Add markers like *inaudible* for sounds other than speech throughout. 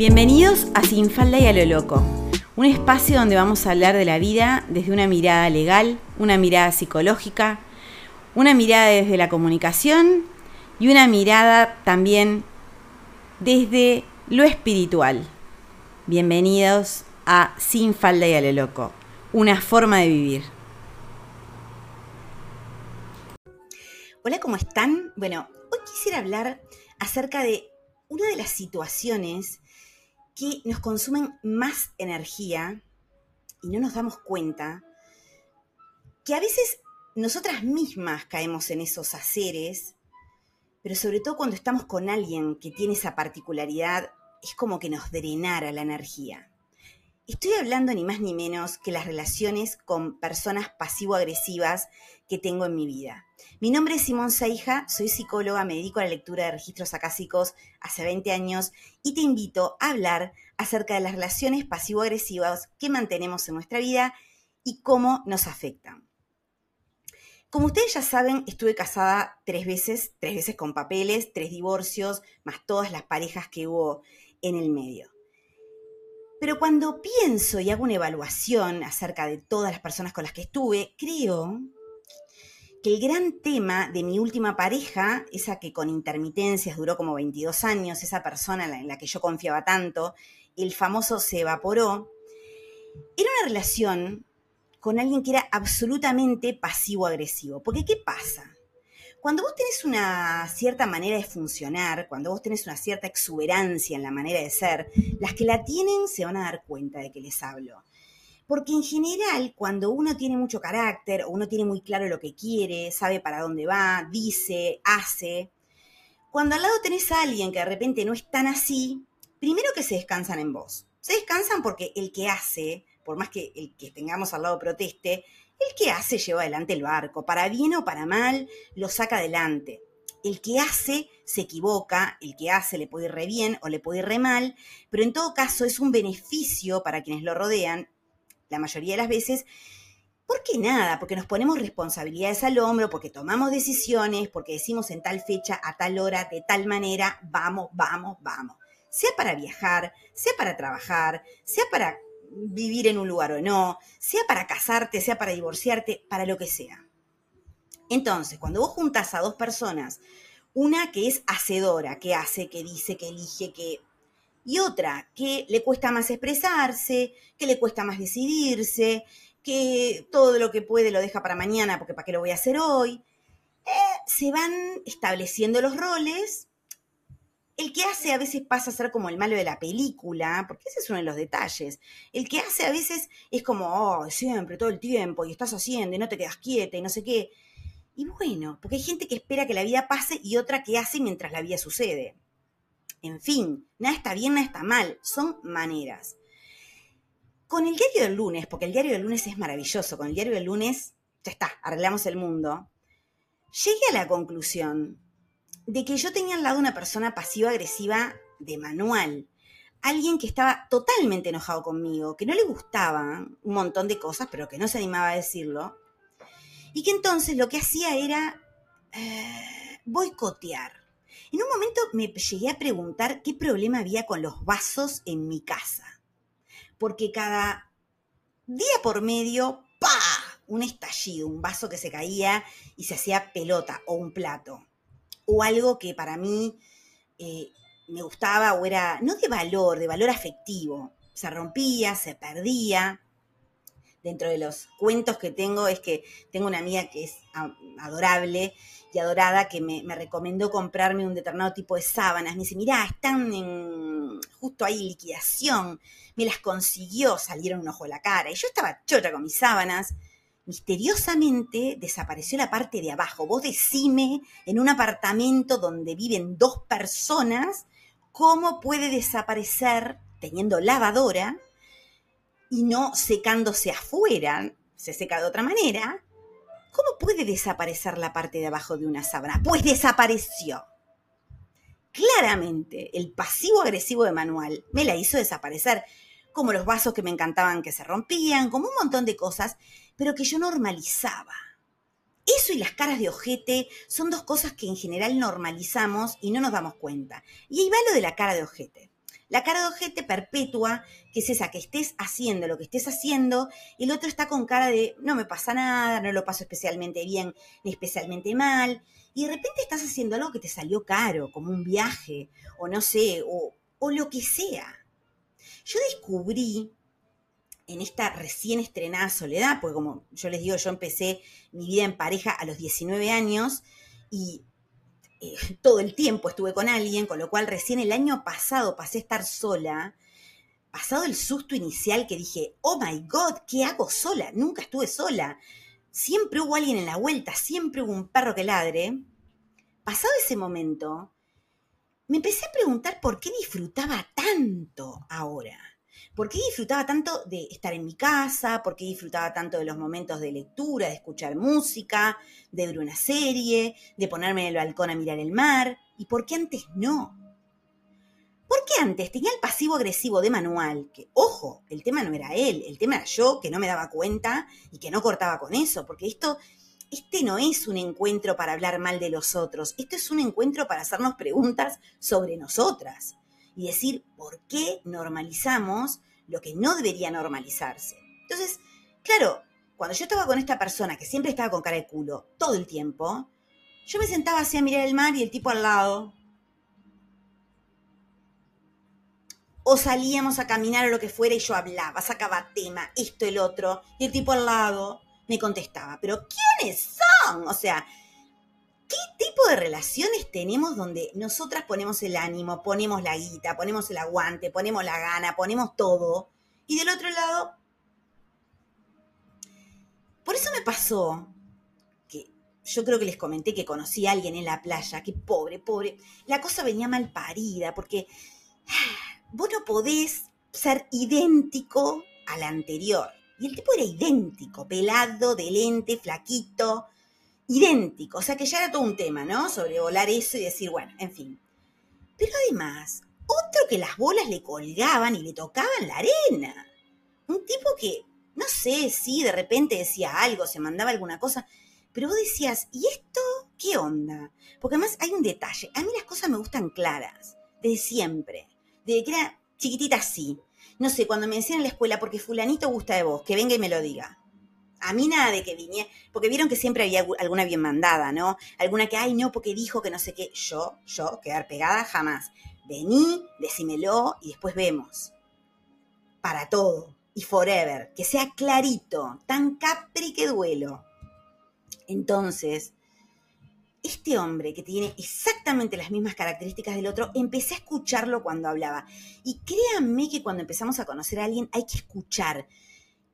Bienvenidos a Sin Falda y a lo Loco, un espacio donde vamos a hablar de la vida desde una mirada legal, una mirada psicológica, una mirada desde la comunicación y una mirada también desde lo espiritual. Bienvenidos a Sin Falda y a lo Loco, una forma de vivir. Hola, ¿cómo están? Bueno, hoy quisiera hablar acerca de una de las situaciones que nos consumen más energía y no nos damos cuenta que a veces nosotras mismas caemos en esos haceres, pero sobre todo cuando estamos con alguien que tiene esa particularidad, es como que nos drenara la energía. Estoy hablando ni más ni menos que las relaciones con personas pasivo-agresivas que tengo en mi vida. Mi nombre es Simón Seija, soy psicóloga, me dedico a la lectura de registros acásicos hace 20 años y te invito a hablar acerca de las relaciones pasivo-agresivas que mantenemos en nuestra vida y cómo nos afectan. Como ustedes ya saben, estuve casada tres veces, tres veces con papeles, tres divorcios, más todas las parejas que hubo en el medio. Pero cuando pienso y hago una evaluación acerca de todas las personas con las que estuve, creo que el gran tema de mi última pareja, esa que con intermitencias duró como 22 años, esa persona en la que yo confiaba tanto, el famoso se evaporó, era una relación con alguien que era absolutamente pasivo-agresivo. Porque ¿qué pasa? Cuando vos tenés una cierta manera de funcionar, cuando vos tenés una cierta exuberancia en la manera de ser, las que la tienen se van a dar cuenta de que les hablo. Porque en general, cuando uno tiene mucho carácter, o uno tiene muy claro lo que quiere, sabe para dónde va, dice, hace, cuando al lado tenés a alguien que de repente no es tan así, primero que se descansan en vos. Se descansan porque el que hace, por más que el que tengamos al lado proteste, el que hace lleva adelante el barco, para bien o para mal, lo saca adelante. El que hace se equivoca, el que hace le puede ir re bien o le puede ir re mal, pero en todo caso es un beneficio para quienes lo rodean la mayoría de las veces, ¿por qué nada? Porque nos ponemos responsabilidades al hombro, porque tomamos decisiones, porque decimos en tal fecha, a tal hora, de tal manera, vamos, vamos, vamos. Sea para viajar, sea para trabajar, sea para vivir en un lugar o no, sea para casarte, sea para divorciarte, para lo que sea. Entonces, cuando vos juntas a dos personas, una que es hacedora, que hace, que dice, que elige, que y otra que le cuesta más expresarse, que le cuesta más decidirse, que todo lo que puede lo deja para mañana porque para qué lo voy a hacer hoy. Eh, se van estableciendo los roles. El que hace a veces pasa a ser como el malo de la película, porque ese es uno de los detalles. El que hace a veces es como, oh, siempre, todo el tiempo, y estás haciendo y no te quedas quieta y no sé qué. Y bueno, porque hay gente que espera que la vida pase y otra que hace mientras la vida sucede. En fin, nada está bien, nada está mal, son maneras. Con el diario del lunes, porque el diario del lunes es maravilloso, con el diario del lunes, ya está, arreglamos el mundo, llegué a la conclusión de que yo tenía al lado una persona pasiva-agresiva de manual, alguien que estaba totalmente enojado conmigo, que no le gustaban un montón de cosas, pero que no se animaba a decirlo, y que entonces lo que hacía era eh, boicotear. En un momento me llegué a preguntar qué problema había con los vasos en mi casa. Porque cada día por medio, ¡pa! Un estallido, un vaso que se caía y se hacía pelota o un plato. O algo que para mí eh, me gustaba o era, no de valor, de valor afectivo. Se rompía, se perdía dentro de los cuentos que tengo es que tengo una amiga que es adorable y adorada que me, recomendó comprarme un determinado tipo de sábanas. Me dice, mirá, están en justo ahí liquidación. Me las consiguió, salieron un ojo de la cara. Y yo estaba chota con mis sábanas. Misteriosamente desapareció la parte de abajo. Vos decime, en un apartamento donde viven dos personas, ¿cómo puede desaparecer, teniendo lavadora, y no secándose afuera, se seca de otra manera, ¿cómo puede desaparecer la parte de abajo de una sábana? Pues desapareció. Claramente, el pasivo agresivo de Manuel me la hizo desaparecer, como los vasos que me encantaban que se rompían, como un montón de cosas, pero que yo normalizaba. Eso y las caras de ojete son dos cosas que en general normalizamos y no nos damos cuenta. Y ahí va lo de la cara de ojete. La cara de ojete perpetua, que es esa, que estés haciendo lo que estés haciendo, y el otro está con cara de no me pasa nada, no lo paso especialmente bien ni especialmente mal, y de repente estás haciendo algo que te salió caro, como un viaje, o no sé, o, o lo que sea. Yo descubrí en esta recién estrenada soledad, porque como yo les digo, yo empecé mi vida en pareja a los 19 años y eh, todo el tiempo estuve con alguien, con lo cual recién el año pasado pasé a estar sola, pasado el susto inicial que dije, oh my god, ¿qué hago sola? Nunca estuve sola. Siempre hubo alguien en la vuelta, siempre hubo un perro que ladre. Pasado ese momento, me empecé a preguntar por qué disfrutaba tanto ahora. ¿Por qué disfrutaba tanto de estar en mi casa? ¿Por qué disfrutaba tanto de los momentos de lectura, de escuchar música, de ver una serie, de ponerme en el balcón a mirar el mar? ¿Y por qué antes no? ¿Por qué antes tenía el pasivo agresivo de manual? Que, ojo, el tema no era él, el tema era yo que no me daba cuenta y que no cortaba con eso, porque esto, este no es un encuentro para hablar mal de los otros, esto es un encuentro para hacernos preguntas sobre nosotras y decir por qué normalizamos lo que no debería normalizarse. Entonces, claro, cuando yo estaba con esta persona que siempre estaba con cara de culo todo el tiempo, yo me sentaba así a mirar el mar y el tipo al lado. O salíamos a caminar o lo que fuera y yo hablaba, sacaba tema, esto, el otro, y el tipo al lado me contestaba, pero ¿quiénes son? O sea, ¿Qué tipo de relaciones tenemos donde nosotras ponemos el ánimo, ponemos la guita, ponemos el aguante, ponemos la gana, ponemos todo? Y del otro lado, por eso me pasó que yo creo que les comenté que conocí a alguien en la playa, que pobre, pobre, la cosa venía mal parida, porque ah, vos no podés ser idéntico al anterior. Y el tipo era idéntico, pelado, de lente, flaquito, idéntico, o sea que ya era todo un tema, ¿no? Sobrevolar eso y decir, bueno, en fin. Pero además, otro que las bolas le colgaban y le tocaban la arena. Un tipo que, no sé si de repente decía algo, se mandaba alguna cosa, pero vos decías, ¿y esto qué onda? Porque además hay un detalle, a mí las cosas me gustan claras, desde siempre, desde que era chiquitita así. No sé, cuando me decían en la escuela, porque fulanito gusta de vos, que venga y me lo diga a mí nada de que viniera, porque vieron que siempre había alguna bien mandada, ¿no? Alguna que, ay, no, porque dijo que no sé qué. Yo, yo, quedar pegada jamás. Vení, decímelo y después vemos. Para todo y forever, que sea clarito, tan capri que duelo. Entonces, este hombre que tiene exactamente las mismas características del otro, empecé a escucharlo cuando hablaba. Y créanme que cuando empezamos a conocer a alguien hay que escuchar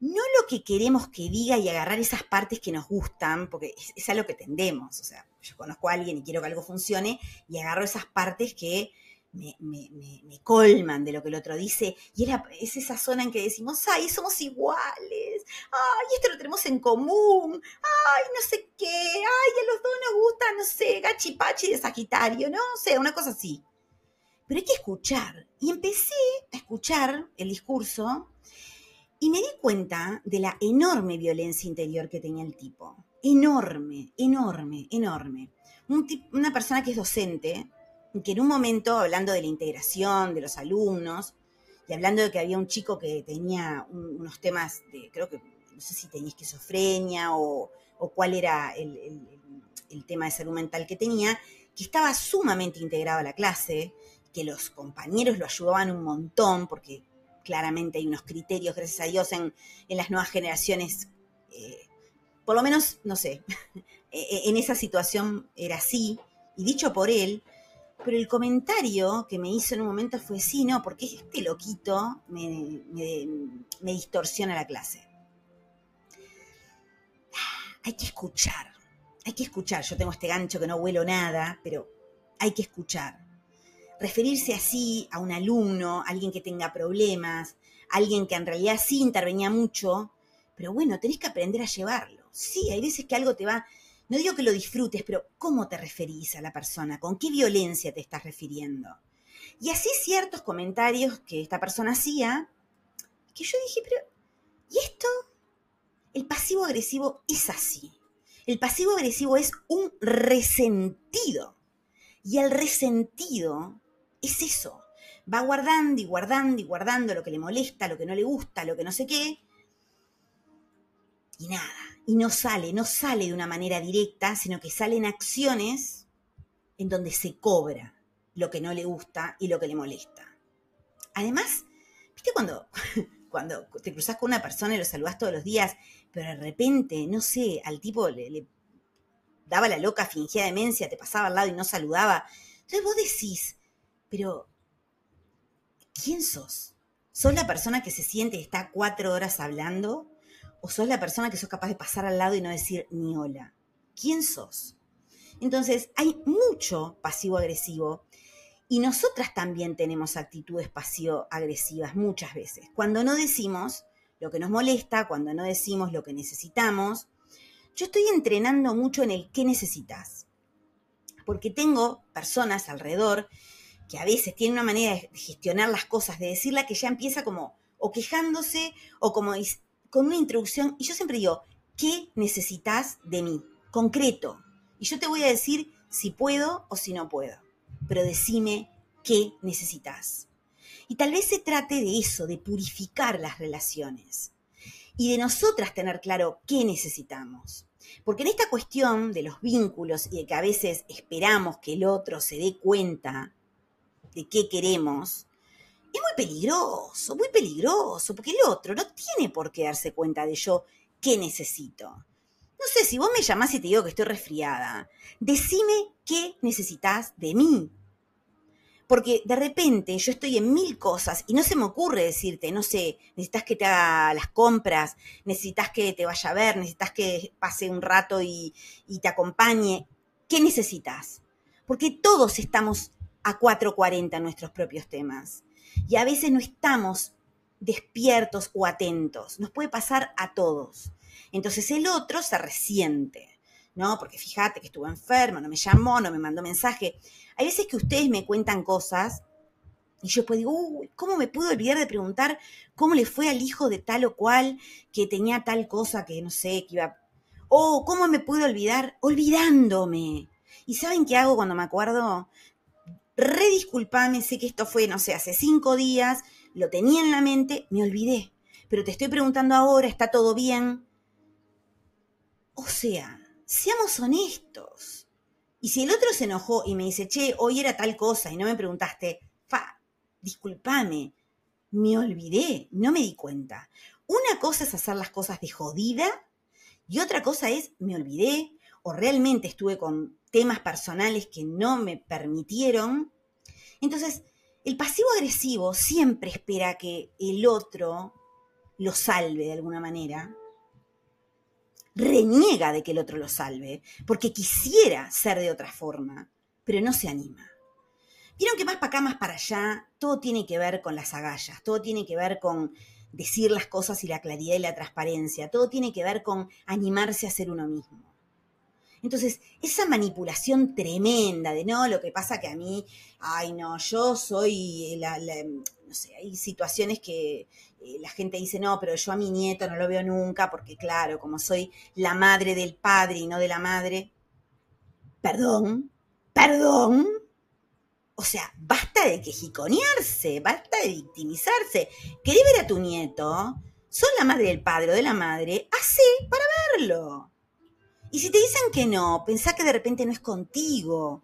no lo que queremos que diga y agarrar esas partes que nos gustan, porque es, a lo que tendemos. O sea, yo conozco a alguien y quiero que algo funcione y agarro esas partes que me, colman de lo que el otro dice. Y era, es esa zona en que decimos, ay, somos iguales, ay, esto lo tenemos en común, ay, no sé qué, ay, a los dos nos gusta, no sé, gachipachi de Sagitario, no o sé, sea, una cosa así. Pero hay que escuchar. Y empecé a escuchar el discurso y me di cuenta de la enorme violencia interior que tenía el tipo. Enorme, enorme, enorme. una persona que es docente, que en un momento, hablando de la integración de los alumnos, y hablando de que había un chico que tenía unos temas de, creo que, no sé si tenía esquizofrenia o, cuál era el, el, tema de salud mental que tenía, que estaba sumamente integrado a la clase, que los compañeros lo ayudaban un montón, porque claramente hay unos criterios, gracias a Dios, en, las nuevas generaciones, eh, por lo menos, no sé, *laughs* e, e, en esa situación era así, y dicho por él, pero el comentario que me hizo en un momento fue, sí, no, porque este loquito me, me distorsiona la clase. Hay que escuchar, hay que escuchar. Yo tengo este gancho que no huelo nada, pero hay que escuchar referirse así a un alumno, alguien que tenga problemas, alguien que en realidad sí intervenía mucho, pero bueno, tenés que aprender a llevarlo. Sí, hay veces que algo te va, no digo que lo disfrutes, pero ¿cómo te referís a la persona? ¿Con qué violencia te estás refiriendo? Y así ciertos comentarios que esta persona hacía, que yo dije, pero, ¿y esto? El pasivo agresivo es así. El pasivo agresivo es un resentido. Y el resentido es eso. va guardando y guardando y guardando lo que le molesta, lo que no le gusta, lo que no sé qué. Y nada, y no sale, no sale de una manera directa, sino que salen acciones en donde se cobra lo que no le gusta y lo que le molesta. Además, ¿viste cuando, *laughs* cuando te cruzas con una persona y lo saludas todos los días, pero de repente, no sé, al tipo le, le daba la loca, fingía demencia, te pasaba al lado y no saludaba? Entonces vos decís, pero ¿quién sos? ¿Sos la persona que se siente y está cuatro horas hablando? ¿O sos la persona que sos capaz de pasar al lado y no decir ni hola? ¿Quién sos? Entonces, hay mucho pasivo-agresivo y nosotras también tenemos actitudes pasivo-agresivas muchas veces. Cuando no decimos lo que nos molesta, cuando no decimos lo que necesitamos, yo estoy entrenando mucho en el qué necesitas. Porque tengo personas alrededor que a veces tienen una manera de gestionar las cosas, de decirla que ya empieza como o quejándose o como con una introducción. Y yo siempre digo, ¿qué necesitas de mí? Concreto. Y yo te voy a decir si puedo o si no puedo. Pero decime qué necesitas. Y tal vez se trate de eso, de purificar las relaciones. Y de nosotras tener claro qué necesitamos. Porque en esta cuestión de los vínculos y de que a veces esperamos que el otro se dé cuenta de qué queremos, es muy peligroso, muy peligroso, porque el otro no tiene por qué darse cuenta de yo qué necesito. No sé, si vos me llamás y te digo que estoy resfriada, decime qué necesitas de mí. Porque de repente yo estoy en mil cosas y no se me ocurre decirte, no sé, necesitas que te haga las compras, necesitas que te vaya a ver, necesitas que pase un rato y, y te acompañe. ¿Qué necesitas? Porque todos estamos a 4.40 nuestros propios temas. Y a veces no estamos despiertos o atentos. Nos puede pasar a todos. Entonces el otro se resiente, ¿no? Porque fíjate que estuvo enfermo, no me llamó, no me mandó mensaje. Hay veces que ustedes me cuentan cosas y yo pues digo, uy, ¿cómo me pude olvidar de preguntar cómo le fue al hijo de tal o cual que tenía tal cosa que no sé, que iba... Oh, ¿cómo me pude olvidar? Olvidándome. ¿Y saben qué hago cuando me acuerdo? Redisculpame, sé que esto fue, no sé, hace cinco días, lo tenía en la mente, me olvidé. Pero te estoy preguntando ahora, ¿está todo bien? O sea, seamos honestos. Y si el otro se enojó y me dice, che, hoy era tal cosa y no me preguntaste, fa, discúlpame, me olvidé, no me di cuenta. Una cosa es hacer las cosas de jodida y otra cosa es, me olvidé o realmente estuve con temas personales que no me permitieron. Entonces, el pasivo agresivo siempre espera que el otro lo salve de alguna manera. Reniega de que el otro lo salve, porque quisiera ser de otra forma, pero no se anima. Vieron que más para acá, más para allá, todo tiene que ver con las agallas, todo tiene que ver con decir las cosas y la claridad y la transparencia, todo tiene que ver con animarse a ser uno mismo. Entonces, esa manipulación tremenda de no, lo que pasa que a mí, ay no, yo soy, la, no sé, hay situaciones que eh, la gente dice, no, pero yo a mi nieto no lo veo nunca, porque claro, como soy la madre del padre y no de la madre, perdón, perdón. O sea, basta de quejiconearse, basta de victimizarse. ¿Querés ver a tu nieto? Son la madre del padre o de la madre, hace para verlo. Y si te dicen que no, pensá que de repente no es contigo.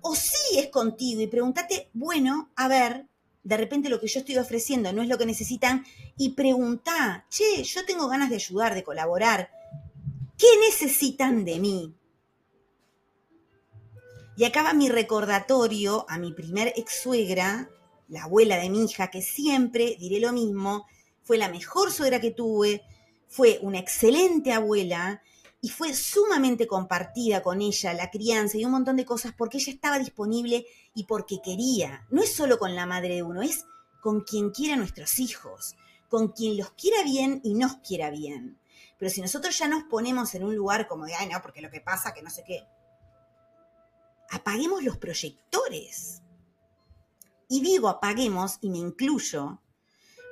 O sí es contigo y pregúntate, bueno, a ver, de repente lo que yo estoy ofreciendo no es lo que necesitan y pregunta, che, yo tengo ganas de ayudar, de colaborar. ¿Qué necesitan de mí? Y acaba mi recordatorio a mi primer ex suegra, la abuela de mi hija, que siempre diré lo mismo, fue la mejor suegra que tuve, fue una excelente abuela y fue sumamente compartida con ella la crianza y un montón de cosas porque ella estaba disponible y porque quería. No es solo con la madre de uno, es con quien quiera nuestros hijos, con quien los quiera bien y nos quiera bien. Pero si nosotros ya nos ponemos en un lugar como de, ay, no, porque lo que pasa, que no sé qué, apaguemos los proyectores. Y digo apaguemos y me incluyo,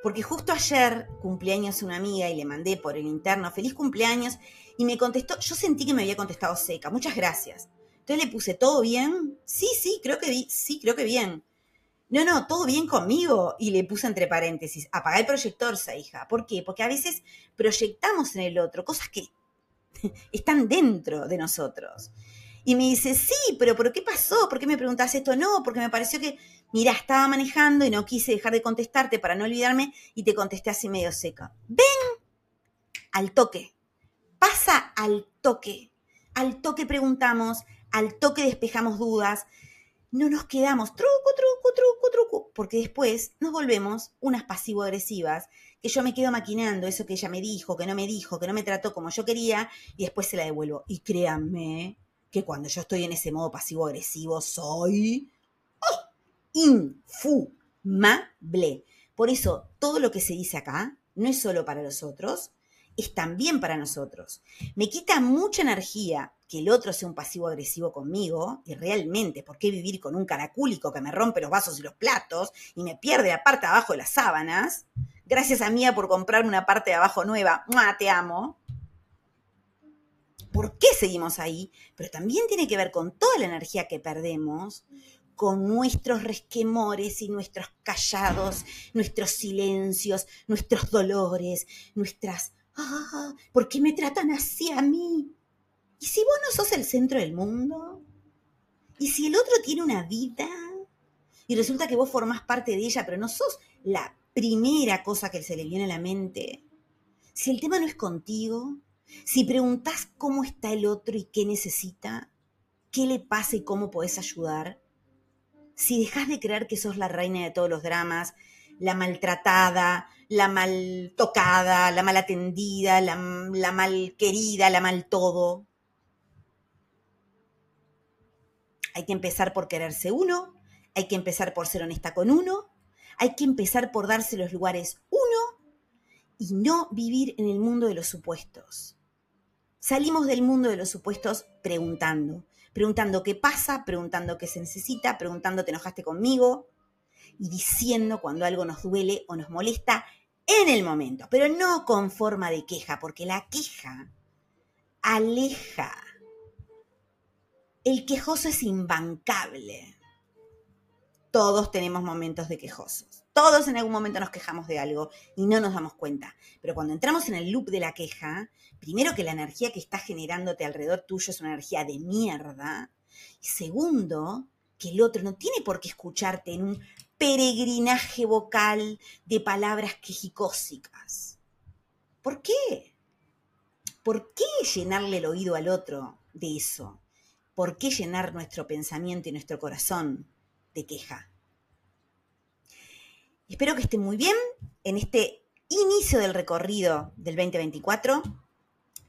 porque justo ayer cumpleaños una amiga y le mandé por el interno feliz cumpleaños y me contestó, yo sentí que me había contestado seca, muchas gracias. Entonces le puse, ¿todo bien? Sí, sí, creo que sí, creo que bien. no, no, todo bien conmigo. Y le puse entre paréntesis, apaga el proyector, hija. ¿Por qué? Porque a veces proyectamos en el otro cosas que *laughs* están dentro de nosotros. Y me dice, sí, pero ¿por qué pasó? ¿Por qué me preguntas esto? No, porque me pareció que, mira, estaba manejando y no quise dejar de contestarte para no olvidarme y te contesté así medio seca. Ven al toque. Pasa al toque. Al toque preguntamos, al toque despejamos dudas. No nos quedamos truco, truco, truco, truco, porque después nos volvemos unas pasivo-agresivas, que yo me quedo maquinando eso que ella me dijo, que no me dijo, que no me trató como yo quería, y después se la devuelvo. Y créanme, que cuando yo estoy en ese modo pasivo-agresivo soy infumable. Por eso, todo lo que se dice acá no es solo para los otros, es también para nosotros. Me quita mucha energía que el otro sea un pasivo-agresivo conmigo, y realmente, ¿por qué vivir con un caracúlico que me rompe los vasos y los platos y me pierde la parte de abajo de las sábanas? Gracias a Mía por comprarme una parte de abajo nueva. Te amo por qué seguimos ahí, pero también tiene que ver con toda la energía que perdemos, con nuestros resquemores y nuestros callados, nuestros silencios, nuestros dolores, nuestras, ah, ¿por qué me tratan así a mí? ¿Y si vos no sos el centro del mundo? ¿Y si el otro tiene una vida? Y resulta que vos formás parte de ella, pero no sos la primera cosa que se le viene a la mente. Si el tema no es contigo, si preguntas cómo está el otro y qué necesita, qué le pasa y cómo podés ayudar, si dejas de creer que sos la reina de todos los dramas, la maltratada, la mal tocada, la mal atendida, la, la mal querida, la mal todo. Hay que empezar por quererse uno, hay que empezar por ser honesta con uno, hay que empezar por darse los lugares uno y no vivir en el mundo de los supuestos. Salimos del mundo de los supuestos preguntando, preguntando qué pasa, preguntando qué se necesita, preguntando te enojaste conmigo y diciendo cuando algo nos duele o nos molesta en el momento, pero no con forma de queja, porque la queja aleja. El quejoso es imbancable. Todos tenemos momentos de quejosos. Todos en algún momento nos quejamos de algo y no nos damos cuenta. Pero cuando entramos en el loop de la queja, primero que la energía que está generándote alrededor tuyo es una energía de mierda. Y segundo, que el otro no tiene por qué escucharte en un peregrinaje vocal de palabras quejicósicas. ¿Por qué? ¿Por qué llenarle el oído al otro de eso? ¿Por qué llenar nuestro pensamiento y nuestro corazón de queja? Espero que estén muy bien en este inicio del recorrido del 2024.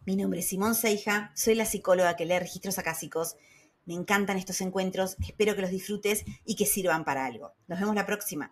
Mi nombre es Simón Seija, soy la psicóloga que lee registros acásicos. Me encantan estos encuentros, espero que los disfrutes y que sirvan para algo. Nos vemos la próxima.